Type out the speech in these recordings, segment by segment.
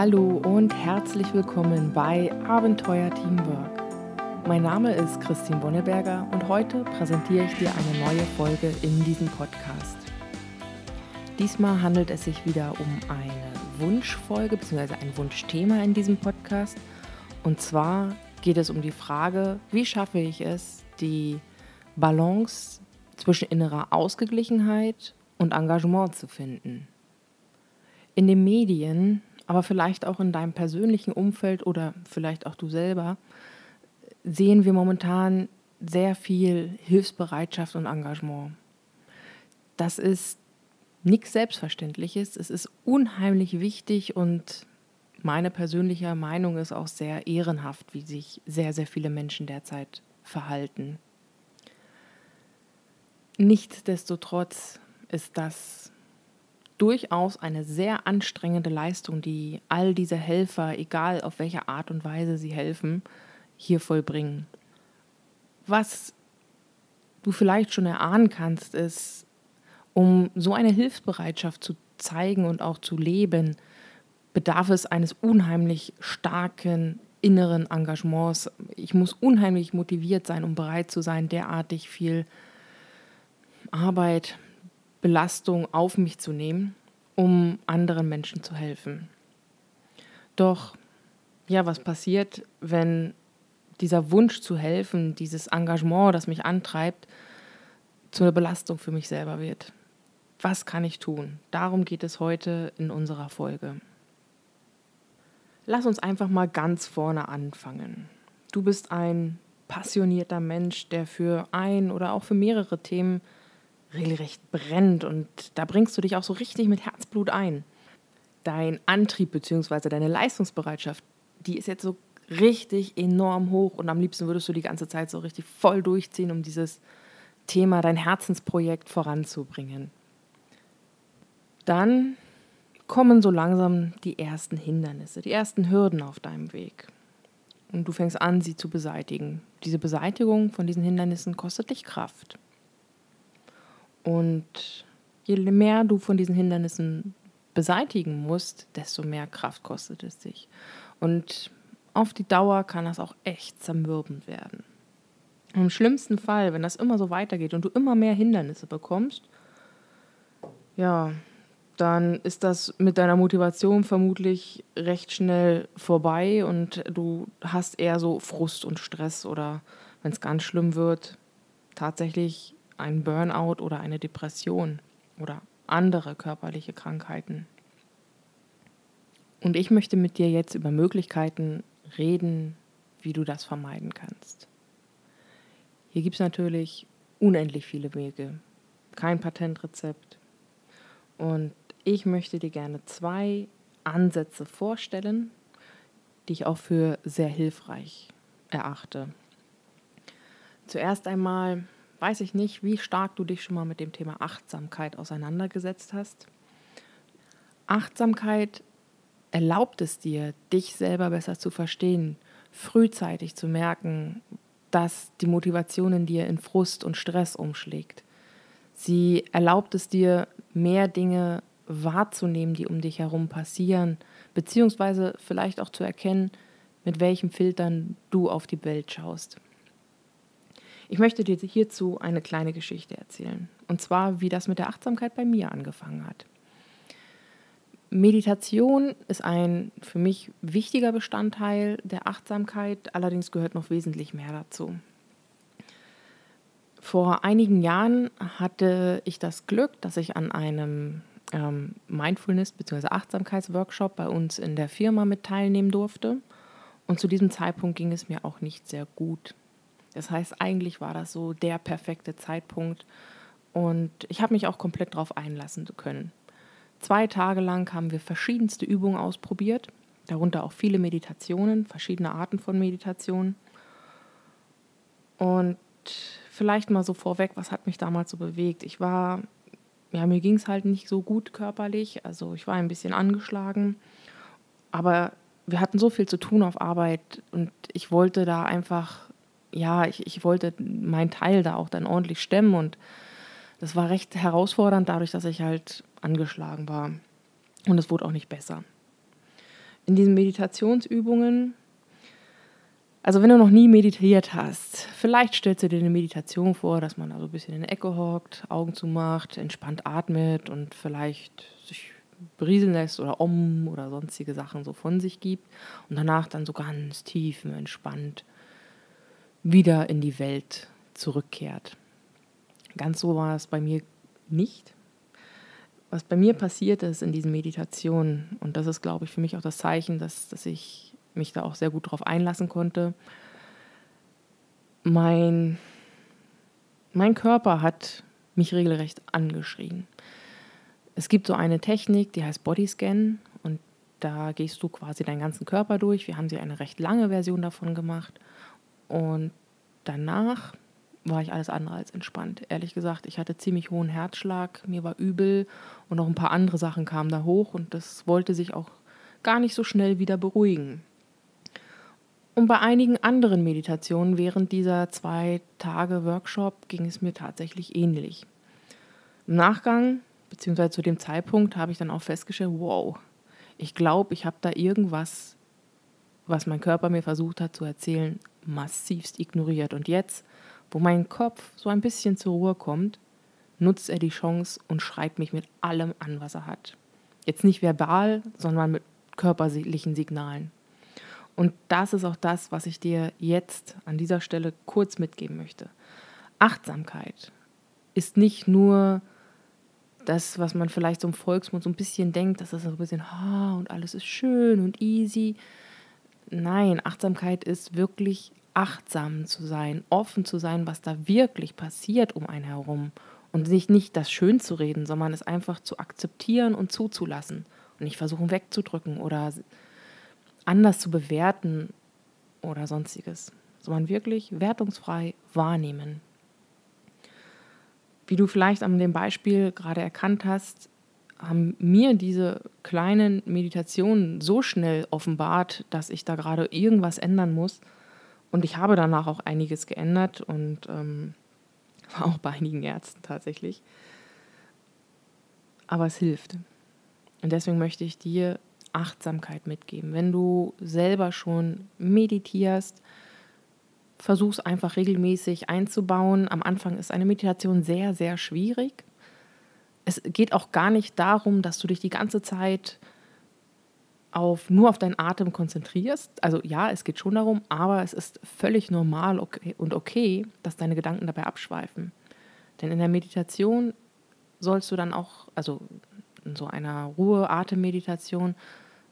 Hallo und herzlich willkommen bei Abenteuer Teamwork. Mein Name ist Christine Bonneberger und heute präsentiere ich dir eine neue Folge in diesem Podcast. Diesmal handelt es sich wieder um eine Wunschfolge bzw. ein Wunschthema in diesem Podcast. Und zwar geht es um die Frage, wie schaffe ich es, die Balance zwischen innerer Ausgeglichenheit und Engagement zu finden. In den Medien aber vielleicht auch in deinem persönlichen Umfeld oder vielleicht auch du selber, sehen wir momentan sehr viel Hilfsbereitschaft und Engagement. Das ist nichts Selbstverständliches. Es ist unheimlich wichtig und meine persönliche Meinung ist auch sehr ehrenhaft, wie sich sehr, sehr viele Menschen derzeit verhalten. Nichtsdestotrotz ist das durchaus eine sehr anstrengende Leistung, die all diese Helfer, egal auf welche Art und Weise sie helfen, hier vollbringen. Was du vielleicht schon erahnen kannst, ist, um so eine Hilfsbereitschaft zu zeigen und auch zu leben, bedarf es eines unheimlich starken inneren Engagements. Ich muss unheimlich motiviert sein, um bereit zu sein, derartig viel Arbeit, Belastung auf mich zu nehmen, um anderen Menschen zu helfen. Doch, ja, was passiert, wenn dieser Wunsch zu helfen, dieses Engagement, das mich antreibt, zu einer Belastung für mich selber wird? Was kann ich tun? Darum geht es heute in unserer Folge. Lass uns einfach mal ganz vorne anfangen. Du bist ein passionierter Mensch, der für ein oder auch für mehrere Themen regelrecht brennt und da bringst du dich auch so richtig mit Herzblut ein. Dein Antrieb bzw. deine Leistungsbereitschaft, die ist jetzt so richtig enorm hoch und am liebsten würdest du die ganze Zeit so richtig voll durchziehen, um dieses Thema, dein Herzensprojekt voranzubringen. Dann kommen so langsam die ersten Hindernisse, die ersten Hürden auf deinem Weg. Und du fängst an, sie zu beseitigen. Diese Beseitigung von diesen Hindernissen kostet dich Kraft. Und je mehr du von diesen Hindernissen beseitigen musst, desto mehr Kraft kostet es dich. Und auf die Dauer kann das auch echt zermürbend werden. Im schlimmsten Fall, wenn das immer so weitergeht und du immer mehr Hindernisse bekommst, ja, dann ist das mit deiner Motivation vermutlich recht schnell vorbei und du hast eher so Frust und Stress oder wenn es ganz schlimm wird, tatsächlich ein Burnout oder eine Depression oder andere körperliche Krankheiten. Und ich möchte mit dir jetzt über Möglichkeiten reden, wie du das vermeiden kannst. Hier gibt es natürlich unendlich viele Wege, kein Patentrezept. Und ich möchte dir gerne zwei Ansätze vorstellen, die ich auch für sehr hilfreich erachte. Zuerst einmal weiß ich nicht, wie stark du dich schon mal mit dem Thema Achtsamkeit auseinandergesetzt hast. Achtsamkeit erlaubt es dir, dich selber besser zu verstehen, frühzeitig zu merken, dass die Motivation in dir in Frust und Stress umschlägt. Sie erlaubt es dir, mehr Dinge wahrzunehmen, die um dich herum passieren, beziehungsweise vielleicht auch zu erkennen, mit welchen Filtern du auf die Welt schaust. Ich möchte dir hierzu eine kleine Geschichte erzählen. Und zwar, wie das mit der Achtsamkeit bei mir angefangen hat. Meditation ist ein für mich wichtiger Bestandteil der Achtsamkeit, allerdings gehört noch wesentlich mehr dazu. Vor einigen Jahren hatte ich das Glück, dass ich an einem ähm, Mindfulness- bzw. Achtsamkeitsworkshop bei uns in der Firma mit teilnehmen durfte. Und zu diesem Zeitpunkt ging es mir auch nicht sehr gut. Das heißt, eigentlich war das so der perfekte Zeitpunkt und ich habe mich auch komplett darauf einlassen können. Zwei Tage lang haben wir verschiedenste Übungen ausprobiert, darunter auch viele Meditationen, verschiedene Arten von Meditationen. Und vielleicht mal so vorweg, was hat mich damals so bewegt? Ich war, ja, mir ging es halt nicht so gut körperlich, also ich war ein bisschen angeschlagen, aber wir hatten so viel zu tun auf Arbeit und ich wollte da einfach ja, ich, ich wollte meinen Teil da auch dann ordentlich stemmen und das war recht herausfordernd, dadurch, dass ich halt angeschlagen war. Und es wurde auch nicht besser. in diesen Meditationsübungen, also wenn du noch nie meditiert hast, vielleicht stellst du dir eine Meditation vor, dass man also ein bisschen in der Ecke hockt, Augen zumacht, entspannt atmet und vielleicht sich berieseln lässt oder om oder sonstige Sachen so von sich gibt und danach dann so ganz tief und entspannt wieder in die Welt zurückkehrt. Ganz so war es bei mir nicht. Was bei mir passiert ist in diesen Meditationen, und das ist, glaube ich, für mich auch das Zeichen, dass, dass ich mich da auch sehr gut drauf einlassen konnte, mein, mein Körper hat mich regelrecht angeschrien. Es gibt so eine Technik, die heißt Bodyscan und da gehst du quasi deinen ganzen Körper durch. Wir haben sie eine recht lange Version davon gemacht und danach war ich alles andere als entspannt. Ehrlich gesagt, ich hatte ziemlich hohen Herzschlag, mir war übel und noch ein paar andere Sachen kamen da hoch und das wollte sich auch gar nicht so schnell wieder beruhigen. Und bei einigen anderen Meditationen während dieser zwei Tage Workshop ging es mir tatsächlich ähnlich. Im Nachgang beziehungsweise zu dem Zeitpunkt habe ich dann auch festgestellt, wow, ich glaube, ich habe da irgendwas, was mein Körper mir versucht hat zu erzählen, massivst ignoriert. Und jetzt, wo mein Kopf so ein bisschen zur Ruhe kommt, nutzt er die Chance und schreibt mich mit allem an, was er hat. Jetzt nicht verbal, sondern mit körperlichen Signalen. Und das ist auch das, was ich dir jetzt an dieser Stelle kurz mitgeben möchte. Achtsamkeit ist nicht nur das, was man vielleicht so im Volksmund so ein bisschen denkt, dass das so ein bisschen, ha, und alles ist schön und easy. Nein, Achtsamkeit ist wirklich achtsam zu sein, offen zu sein, was da wirklich passiert um einen herum. Und sich nicht das schön zu reden, sondern es einfach zu akzeptieren und zuzulassen. Und nicht versuchen wegzudrücken oder anders zu bewerten oder sonstiges, sondern wirklich wertungsfrei wahrnehmen. Wie du vielleicht an dem Beispiel gerade erkannt hast, haben mir diese kleinen Meditationen so schnell offenbart, dass ich da gerade irgendwas ändern muss. Und ich habe danach auch einiges geändert und ähm, war auch bei einigen Ärzten tatsächlich. Aber es hilft. Und deswegen möchte ich dir Achtsamkeit mitgeben. Wenn du selber schon meditierst, versuch es einfach regelmäßig einzubauen. Am Anfang ist eine Meditation sehr, sehr schwierig. Es geht auch gar nicht darum, dass du dich die ganze Zeit auf, nur auf deinen Atem konzentrierst. Also ja, es geht schon darum, aber es ist völlig normal und okay, dass deine Gedanken dabei abschweifen. Denn in der Meditation sollst du dann auch, also in so einer Ruhe-Atemmeditation,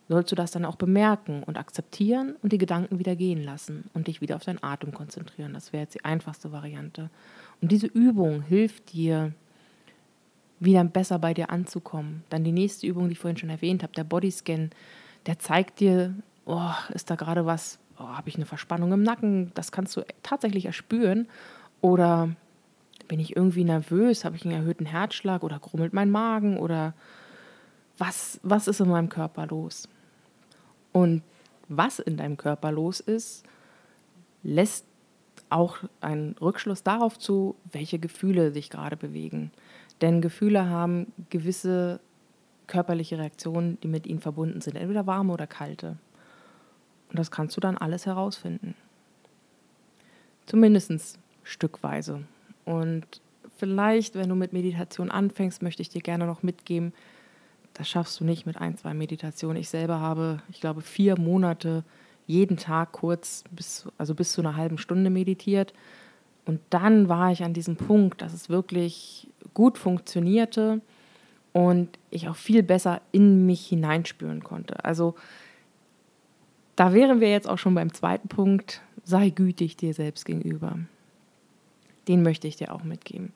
sollst du das dann auch bemerken und akzeptieren und die Gedanken wieder gehen lassen und dich wieder auf deinen Atem konzentrieren. Das wäre jetzt die einfachste Variante. Und diese Übung hilft dir, wieder besser bei dir anzukommen. Dann die nächste Übung, die ich vorhin schon erwähnt habe, der Bodyscan, der zeigt dir, oh, ist da gerade was, oh, habe ich eine Verspannung im Nacken, das kannst du tatsächlich erspüren. Oder bin ich irgendwie nervös, habe ich einen erhöhten Herzschlag oder grummelt mein Magen oder was, was ist in meinem Körper los? Und was in deinem Körper los ist, lässt auch einen Rückschluss darauf zu, welche Gefühle sich gerade bewegen. Denn Gefühle haben gewisse körperliche Reaktionen, die mit ihnen verbunden sind, entweder warme oder kalte. Und das kannst du dann alles herausfinden. Zumindest stückweise. Und vielleicht, wenn du mit Meditation anfängst, möchte ich dir gerne noch mitgeben, das schaffst du nicht mit ein, zwei Meditationen. Ich selber habe, ich glaube, vier Monate jeden Tag kurz, bis, also bis zu einer halben Stunde meditiert. Und dann war ich an diesem Punkt, dass es wirklich gut funktionierte und ich auch viel besser in mich hineinspüren konnte. Also da wären wir jetzt auch schon beim zweiten Punkt, sei gütig dir selbst gegenüber. Den möchte ich dir auch mitgeben.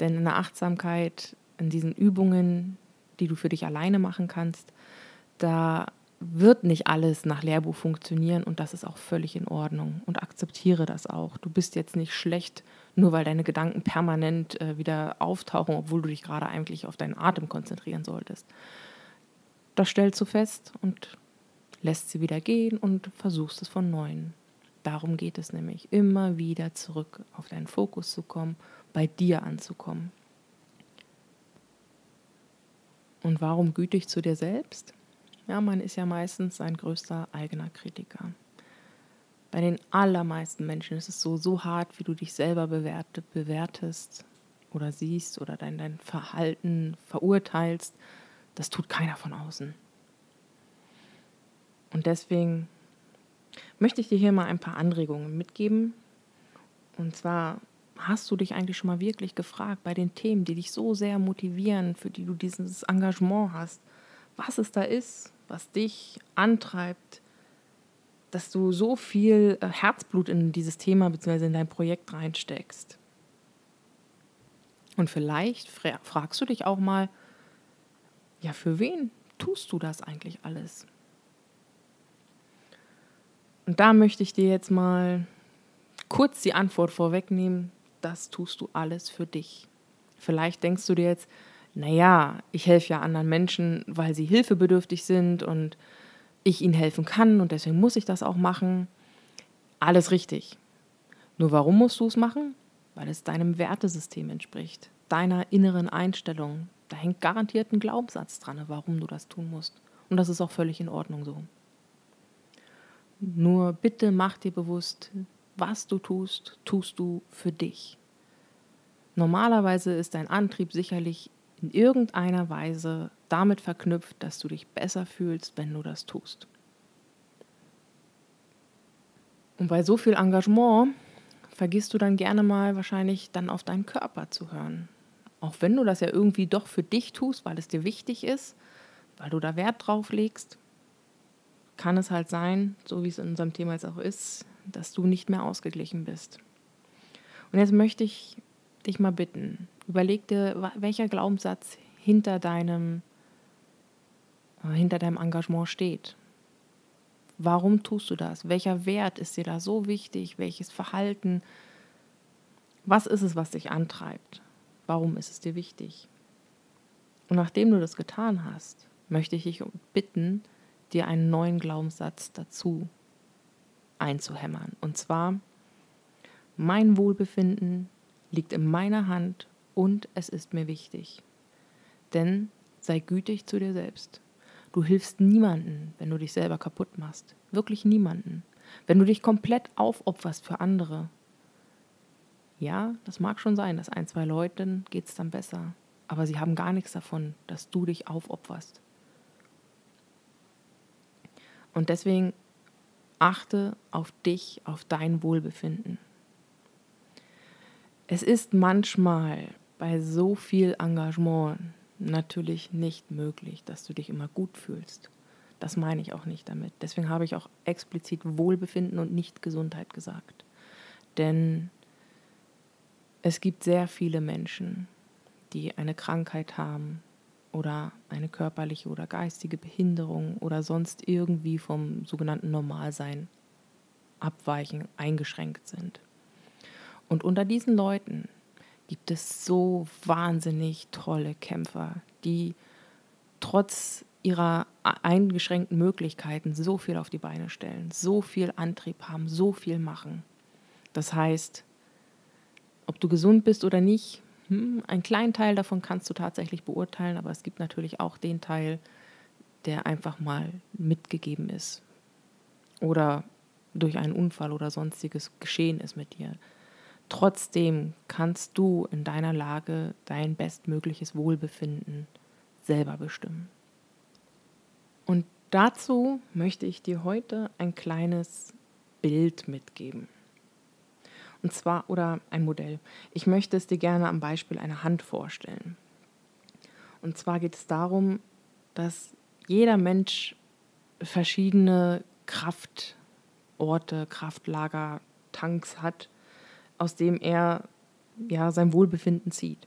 Denn in der Achtsamkeit, in diesen Übungen, die du für dich alleine machen kannst, da wird nicht alles nach Lehrbuch funktionieren und das ist auch völlig in Ordnung und akzeptiere das auch. Du bist jetzt nicht schlecht, nur weil deine Gedanken permanent äh, wieder auftauchen, obwohl du dich gerade eigentlich auf deinen Atem konzentrieren solltest. Das stellst du fest und lässt sie wieder gehen und versuchst es von neuem. Darum geht es nämlich, immer wieder zurück auf deinen Fokus zu kommen, bei dir anzukommen. Und warum gütig zu dir selbst? Ja, man ist ja meistens sein größter eigener Kritiker. Bei den allermeisten Menschen ist es so, so hart, wie du dich selber bewerte, bewertest oder siehst oder dein, dein Verhalten verurteilst. Das tut keiner von außen. Und deswegen möchte ich dir hier mal ein paar Anregungen mitgeben. Und zwar hast du dich eigentlich schon mal wirklich gefragt bei den Themen, die dich so sehr motivieren, für die du dieses Engagement hast, was es da ist, was dich antreibt, dass du so viel äh, Herzblut in dieses Thema bzw. in dein Projekt reinsteckst. Und vielleicht fragst du dich auch mal, ja, für wen tust du das eigentlich alles? Und da möchte ich dir jetzt mal kurz die Antwort vorwegnehmen, das tust du alles für dich. Vielleicht denkst du dir jetzt, naja, ich helfe ja anderen Menschen, weil sie hilfebedürftig sind und ich ihnen helfen kann und deswegen muss ich das auch machen. Alles richtig. Nur warum musst du es machen? Weil es deinem Wertesystem entspricht, deiner inneren Einstellung. Da hängt garantiert ein Glaubenssatz dran, warum du das tun musst. Und das ist auch völlig in Ordnung so. Nur bitte mach dir bewusst, was du tust, tust du für dich. Normalerweise ist dein Antrieb sicherlich in irgendeiner Weise damit verknüpft, dass du dich besser fühlst, wenn du das tust. Und bei so viel Engagement vergisst du dann gerne mal wahrscheinlich dann auf deinen Körper zu hören. Auch wenn du das ja irgendwie doch für dich tust, weil es dir wichtig ist, weil du da Wert drauf legst, kann es halt sein, so wie es in unserem Thema jetzt auch ist, dass du nicht mehr ausgeglichen bist. Und jetzt möchte ich dich mal bitten, überleg dir, welcher Glaubenssatz hinter deinem, äh, hinter deinem Engagement steht. Warum tust du das? Welcher Wert ist dir da so wichtig? Welches Verhalten? Was ist es, was dich antreibt? Warum ist es dir wichtig? Und nachdem du das getan hast, möchte ich dich bitten, dir einen neuen Glaubenssatz dazu einzuhämmern. Und zwar, mein Wohlbefinden liegt in meiner Hand und es ist mir wichtig. Denn sei gütig zu dir selbst. Du hilfst niemanden, wenn du dich selber kaputt machst. Wirklich niemanden. Wenn du dich komplett aufopferst für andere. Ja, das mag schon sein, dass ein, zwei Leuten geht es dann besser. Aber sie haben gar nichts davon, dass du dich aufopferst. Und deswegen achte auf dich, auf dein Wohlbefinden. Es ist manchmal bei so viel Engagement natürlich nicht möglich, dass du dich immer gut fühlst. Das meine ich auch nicht damit. Deswegen habe ich auch explizit Wohlbefinden und nicht Gesundheit gesagt. Denn es gibt sehr viele Menschen, die eine Krankheit haben, oder eine körperliche oder geistige Behinderung oder sonst irgendwie vom sogenannten Normalsein abweichen, eingeschränkt sind. Und unter diesen Leuten gibt es so wahnsinnig tolle Kämpfer, die trotz ihrer eingeschränkten Möglichkeiten so viel auf die Beine stellen, so viel Antrieb haben, so viel machen. Das heißt, ob du gesund bist oder nicht, hm, einen kleinen Teil davon kannst du tatsächlich beurteilen, aber es gibt natürlich auch den Teil, der einfach mal mitgegeben ist oder durch einen Unfall oder sonstiges geschehen ist mit dir. Trotzdem kannst du in deiner Lage dein bestmögliches Wohlbefinden selber bestimmen. Und dazu möchte ich dir heute ein kleines Bild mitgeben. Und zwar, oder ein Modell. Ich möchte es dir gerne am Beispiel einer Hand vorstellen. Und zwar geht es darum, dass jeder Mensch verschiedene Kraftorte, Kraftlager, Tanks hat, aus dem er ja sein Wohlbefinden zieht.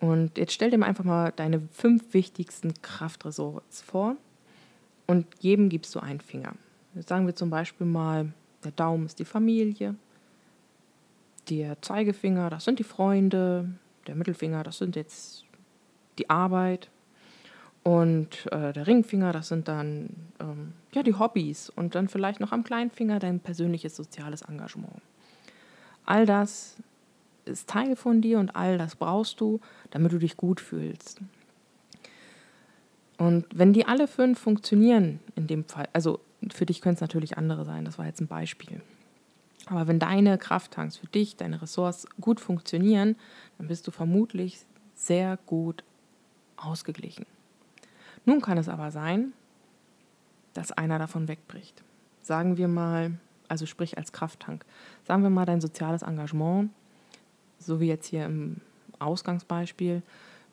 Und jetzt stell dir mal einfach mal deine fünf wichtigsten Kraftresorts vor und jedem gibst du einen Finger. Jetzt sagen wir zum Beispiel mal, der Daumen ist die Familie, der Zeigefinger, das sind die Freunde, der Mittelfinger, das sind jetzt die Arbeit und äh, der Ringfinger, das sind dann ähm, ja die Hobbys und dann vielleicht noch am kleinen Finger dein persönliches soziales Engagement. All das ist Teil von dir und all das brauchst du, damit du dich gut fühlst. Und wenn die alle fünf funktionieren, in dem Fall, also für dich können es natürlich andere sein, das war jetzt ein Beispiel. Aber wenn deine Krafttanks für dich, deine Ressorts gut funktionieren, dann bist du vermutlich sehr gut ausgeglichen. Nun kann es aber sein, dass einer davon wegbricht. Sagen wir mal, also sprich als Krafttank, sagen wir mal dein soziales Engagement, so wie jetzt hier im Ausgangsbeispiel,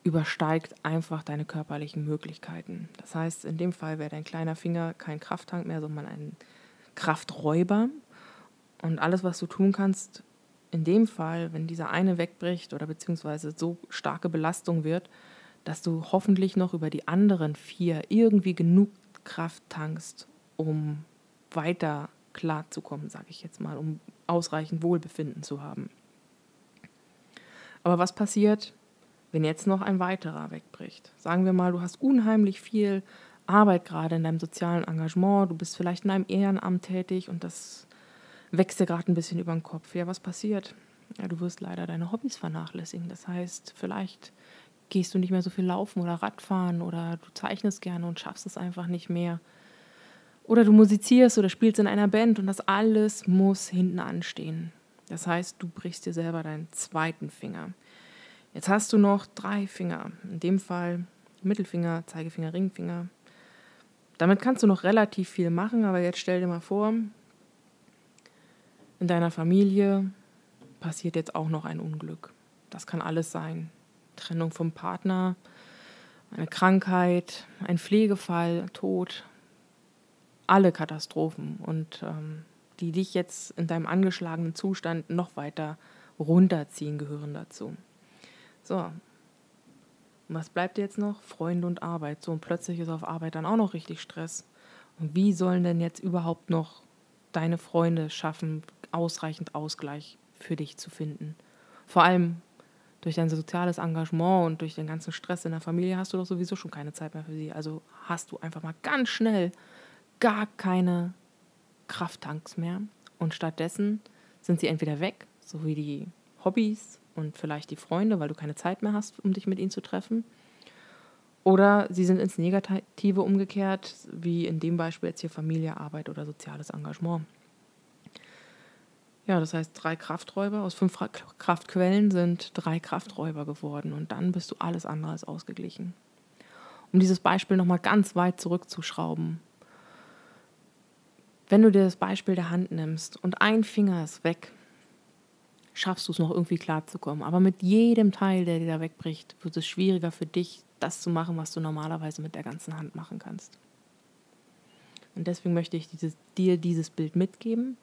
übersteigt einfach deine körperlichen Möglichkeiten. Das heißt, in dem Fall wäre dein kleiner Finger kein Krafttank mehr, sondern ein Krafträuber. Und alles, was du tun kannst, in dem Fall, wenn dieser eine wegbricht oder beziehungsweise so starke Belastung wird, dass du hoffentlich noch über die anderen vier irgendwie genug Kraft tankst, um weiter klarzukommen, sage ich jetzt mal, um ausreichend Wohlbefinden zu haben. Aber was passiert, wenn jetzt noch ein weiterer wegbricht? Sagen wir mal, du hast unheimlich viel Arbeit gerade in deinem sozialen Engagement, du bist vielleicht in einem Ehrenamt tätig und das wächst dir gerade ein bisschen über den Kopf. Ja, was passiert? Ja, du wirst leider deine Hobbys vernachlässigen. Das heißt, vielleicht gehst du nicht mehr so viel laufen oder Radfahren oder du zeichnest gerne und schaffst es einfach nicht mehr. Oder du musizierst oder spielst in einer Band und das alles muss hinten anstehen. Das heißt, du brichst dir selber deinen zweiten Finger. Jetzt hast du noch drei Finger. In dem Fall Mittelfinger, Zeigefinger, Ringfinger. Damit kannst du noch relativ viel machen, aber jetzt stell dir mal vor, in deiner Familie passiert jetzt auch noch ein Unglück. Das kann alles sein. Trennung vom Partner, eine Krankheit, ein Pflegefall, Tod, alle Katastrophen und ähm, die dich jetzt in deinem angeschlagenen Zustand noch weiter runterziehen, gehören dazu. So, was bleibt jetzt noch? Freunde und Arbeit. So, und plötzlich ist auf Arbeit dann auch noch richtig Stress. Und wie sollen denn jetzt überhaupt noch deine Freunde schaffen, ausreichend Ausgleich für dich zu finden? Vor allem durch dein soziales Engagement und durch den ganzen Stress in der Familie hast du doch sowieso schon keine Zeit mehr für sie. Also hast du einfach mal ganz schnell gar keine Krafttanks mehr. Und stattdessen sind sie entweder weg, so wie die Hobbys und vielleicht die Freunde, weil du keine Zeit mehr hast, um dich mit ihnen zu treffen. Oder sie sind ins Negative umgekehrt, wie in dem Beispiel jetzt hier Familie, Arbeit oder soziales Engagement. Ja, das heißt, drei Krafträuber aus fünf Kraftquellen sind drei Krafträuber geworden und dann bist du alles andere als ausgeglichen. Um dieses Beispiel nochmal ganz weit zurückzuschrauben. Wenn du dir das Beispiel der Hand nimmst und ein Finger ist weg, schaffst du es noch irgendwie klarzukommen. Aber mit jedem Teil, der dir da wegbricht, wird es schwieriger für dich, das zu machen, was du normalerweise mit der ganzen Hand machen kannst. Und deswegen möchte ich dieses, dir dieses Bild mitgeben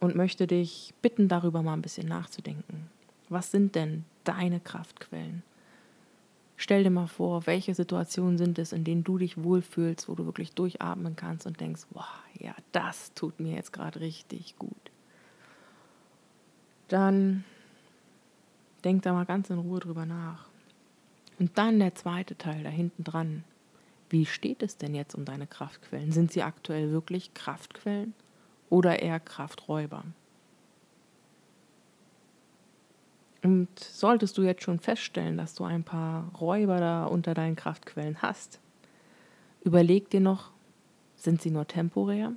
und möchte dich bitten, darüber mal ein bisschen nachzudenken. Was sind denn deine Kraftquellen? Stell dir mal vor, welche Situationen sind es, in denen du dich wohlfühlst, wo du wirklich durchatmen kannst und denkst, wow, ja, das tut mir jetzt gerade richtig gut. Dann denk da mal ganz in Ruhe drüber nach. Und dann der zweite Teil da hinten dran. Wie steht es denn jetzt um deine Kraftquellen? Sind sie aktuell wirklich Kraftquellen oder eher Krafträuber. Und solltest du jetzt schon feststellen, dass du ein paar Räuber da unter deinen Kraftquellen hast, überleg dir noch, sind sie nur temporär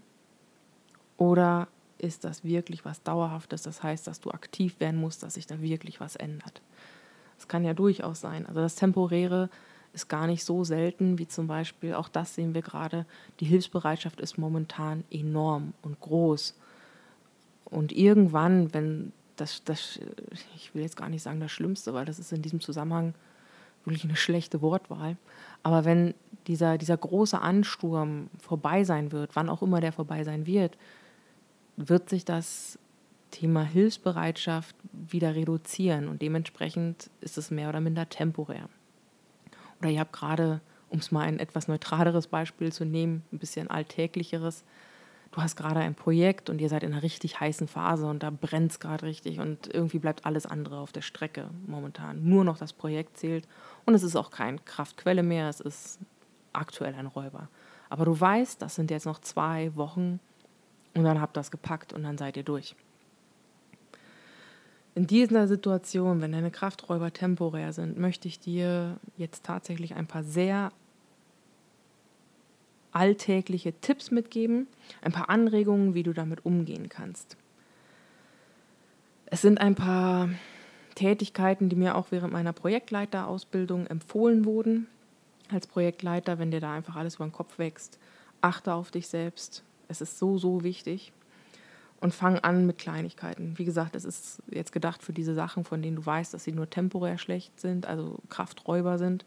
oder ist das wirklich was Dauerhaftes? Das heißt, dass du aktiv werden musst, dass sich da wirklich was ändert. Das kann ja durchaus sein. Also das Temporäre ist gar nicht so selten wie zum Beispiel, auch das sehen wir gerade, die Hilfsbereitschaft ist momentan enorm und groß. Und irgendwann, wenn das, das, ich will jetzt gar nicht sagen das Schlimmste, weil das ist in diesem Zusammenhang wirklich eine schlechte Wortwahl, aber wenn dieser, dieser große Ansturm vorbei sein wird, wann auch immer der vorbei sein wird, wird sich das Thema Hilfsbereitschaft wieder reduzieren und dementsprechend ist es mehr oder minder temporär. Oder ihr habt gerade, um es mal ein etwas neutraleres Beispiel zu nehmen, ein bisschen alltäglicheres, du hast gerade ein Projekt und ihr seid in einer richtig heißen Phase und da brennt es gerade richtig und irgendwie bleibt alles andere auf der Strecke momentan. Nur noch das Projekt zählt und es ist auch keine Kraftquelle mehr, es ist aktuell ein Räuber. Aber du weißt, das sind jetzt noch zwei Wochen und dann habt ihr das gepackt und dann seid ihr durch. In dieser Situation, wenn deine Krafträuber temporär sind, möchte ich dir jetzt tatsächlich ein paar sehr alltägliche Tipps mitgeben, ein paar Anregungen, wie du damit umgehen kannst. Es sind ein paar Tätigkeiten, die mir auch während meiner Projektleiterausbildung empfohlen wurden. Als Projektleiter, wenn dir da einfach alles über den Kopf wächst, achte auf dich selbst. Es ist so, so wichtig. Und fang an mit Kleinigkeiten. Wie gesagt, es ist jetzt gedacht für diese Sachen, von denen du weißt, dass sie nur temporär schlecht sind, also Krafträuber sind.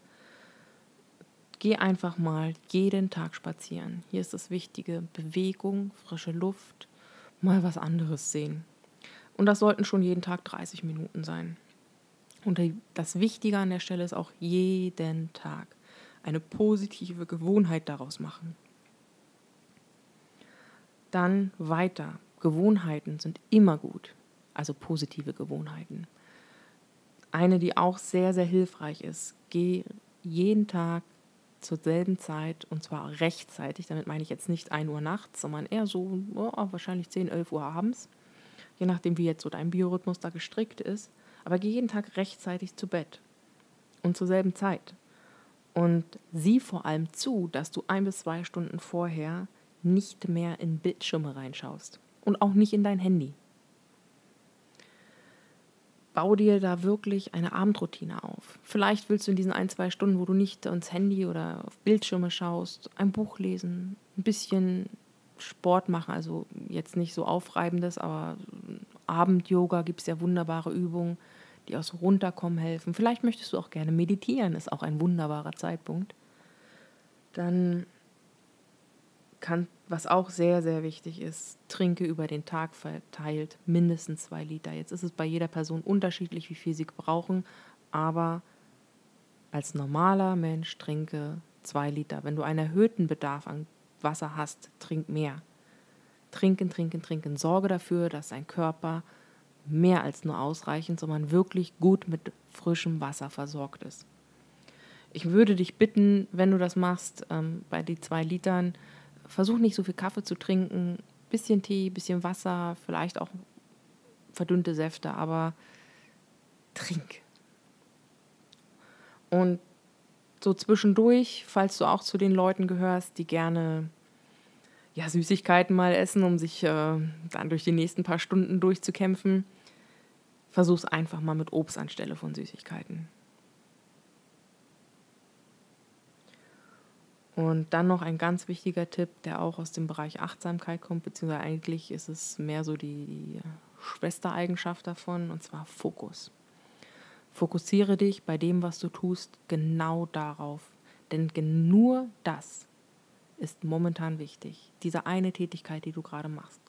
Geh einfach mal jeden Tag spazieren. Hier ist das Wichtige: Bewegung, frische Luft, mal was anderes sehen. Und das sollten schon jeden Tag 30 Minuten sein. Und das Wichtige an der Stelle ist auch jeden Tag eine positive Gewohnheit daraus machen. Dann weiter. Gewohnheiten sind immer gut, also positive Gewohnheiten. Eine, die auch sehr, sehr hilfreich ist, geh jeden Tag zur selben Zeit und zwar rechtzeitig. Damit meine ich jetzt nicht 1 Uhr nachts, sondern eher so oh, wahrscheinlich 10, 11 Uhr abends, je nachdem, wie jetzt so dein Biorhythmus da gestrickt ist. Aber geh jeden Tag rechtzeitig zu Bett und zur selben Zeit. Und sieh vor allem zu, dass du ein bis zwei Stunden vorher nicht mehr in Bildschirme reinschaust und auch nicht in dein Handy. Bau dir da wirklich eine Abendroutine auf. Vielleicht willst du in diesen ein, zwei Stunden, wo du nicht ins Handy oder auf Bildschirme schaust, ein Buch lesen, ein bisschen Sport machen, also jetzt nicht so aufreibendes, aber Abend-Yoga gibt es ja wunderbare Übungen, die aus Runterkommen helfen. Vielleicht möchtest du auch gerne meditieren, ist auch ein wunderbarer Zeitpunkt. Dann kann, was auch sehr, sehr wichtig ist, trinke über den Tag verteilt mindestens zwei Liter. Jetzt ist es bei jeder Person unterschiedlich, wie viel sie brauchen, aber als normaler Mensch trinke zwei Liter. Wenn du einen erhöhten Bedarf an Wasser hast, trink mehr. Trinken, trinken, trinken. Sorge dafür, dass dein Körper mehr als nur ausreichend, sondern wirklich gut mit frischem Wasser versorgt ist. Ich würde dich bitten, wenn du das machst, ähm, bei den zwei Litern, versuch nicht so viel Kaffee zu trinken, bisschen Tee, bisschen Wasser, vielleicht auch verdünnte Säfte, aber trink. Und so zwischendurch, falls du auch zu den Leuten gehörst, die gerne ja, Süßigkeiten mal essen, um sich äh, dann durch die nächsten paar Stunden durchzukämpfen, versuch's einfach mal mit Obst anstelle von Süßigkeiten. Und dann noch ein ganz wichtiger Tipp, der auch aus dem Bereich Achtsamkeit kommt, beziehungsweise eigentlich ist es mehr so die, Schwestereigenschaft davon, und zwar Fokus. Fokussiere dich bei dem, was du tust, genau darauf. Denn nur das ist momentan wichtig. Diese eine Tätigkeit, die du gerade machst.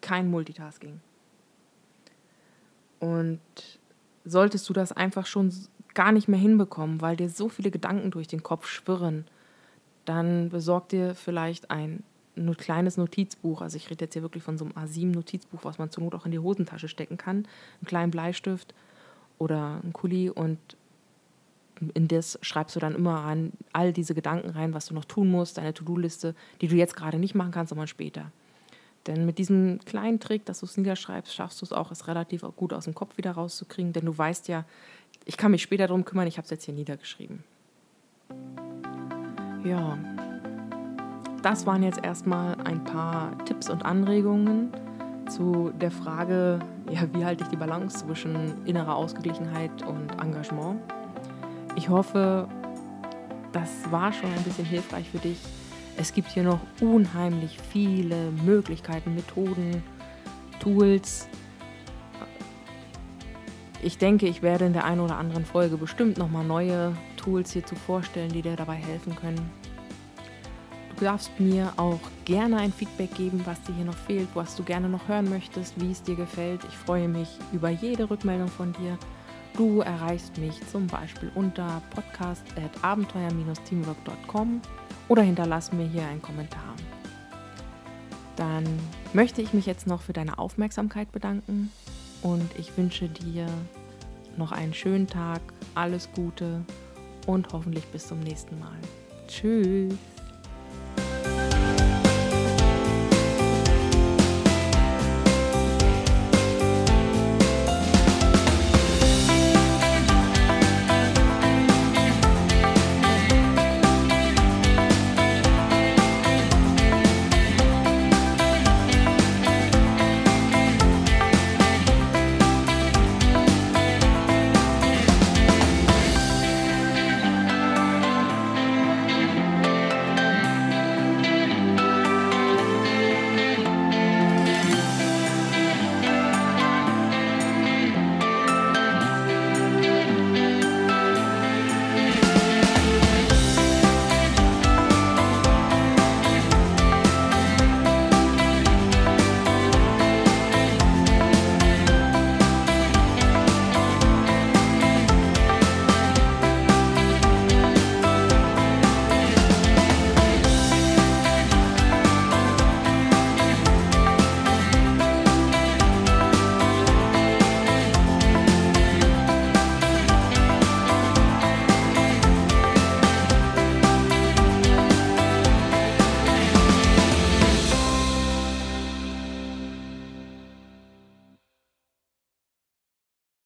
Kein Multitasking. Und solltest du das einfach schon gar nicht mehr hinbekommen, weil dir so viele Gedanken durch den Kopf schwirren, dann besorg dir vielleicht ein ein kleines Notizbuch, also ich rede jetzt hier wirklich von so einem A7-Notizbuch, was man zur Not auch in die Hosentasche stecken kann, einen kleinen Bleistift oder einen Kuli und in das schreibst du dann immer an all diese Gedanken rein, was du noch tun musst, deine To-Do-Liste, die du jetzt gerade nicht machen kannst, sondern später. Denn mit diesem kleinen Trick, dass du es niederschreibst, schaffst du es auch, es relativ gut aus dem Kopf wieder rauszukriegen, denn du weißt ja, ich kann mich später darum kümmern, ich habe es jetzt hier niedergeschrieben. Ja, das waren jetzt erstmal ein paar Tipps und Anregungen zu der Frage, ja, wie halte ich die Balance zwischen innerer Ausgeglichenheit und Engagement. Ich hoffe, das war schon ein bisschen hilfreich für dich. Es gibt hier noch unheimlich viele Möglichkeiten, Methoden, Tools. Ich denke, ich werde in der einen oder anderen Folge bestimmt nochmal neue Tools hierzu vorstellen, die dir dabei helfen können. Du darfst mir auch gerne ein Feedback geben, was dir hier noch fehlt, was du gerne noch hören möchtest, wie es dir gefällt. Ich freue mich über jede Rückmeldung von dir. Du erreichst mich zum Beispiel unter podcast.abenteuer-teamwork.com oder hinterlass mir hier einen Kommentar. Dann möchte ich mich jetzt noch für deine Aufmerksamkeit bedanken und ich wünsche dir noch einen schönen Tag, alles Gute und hoffentlich bis zum nächsten Mal. Tschüss.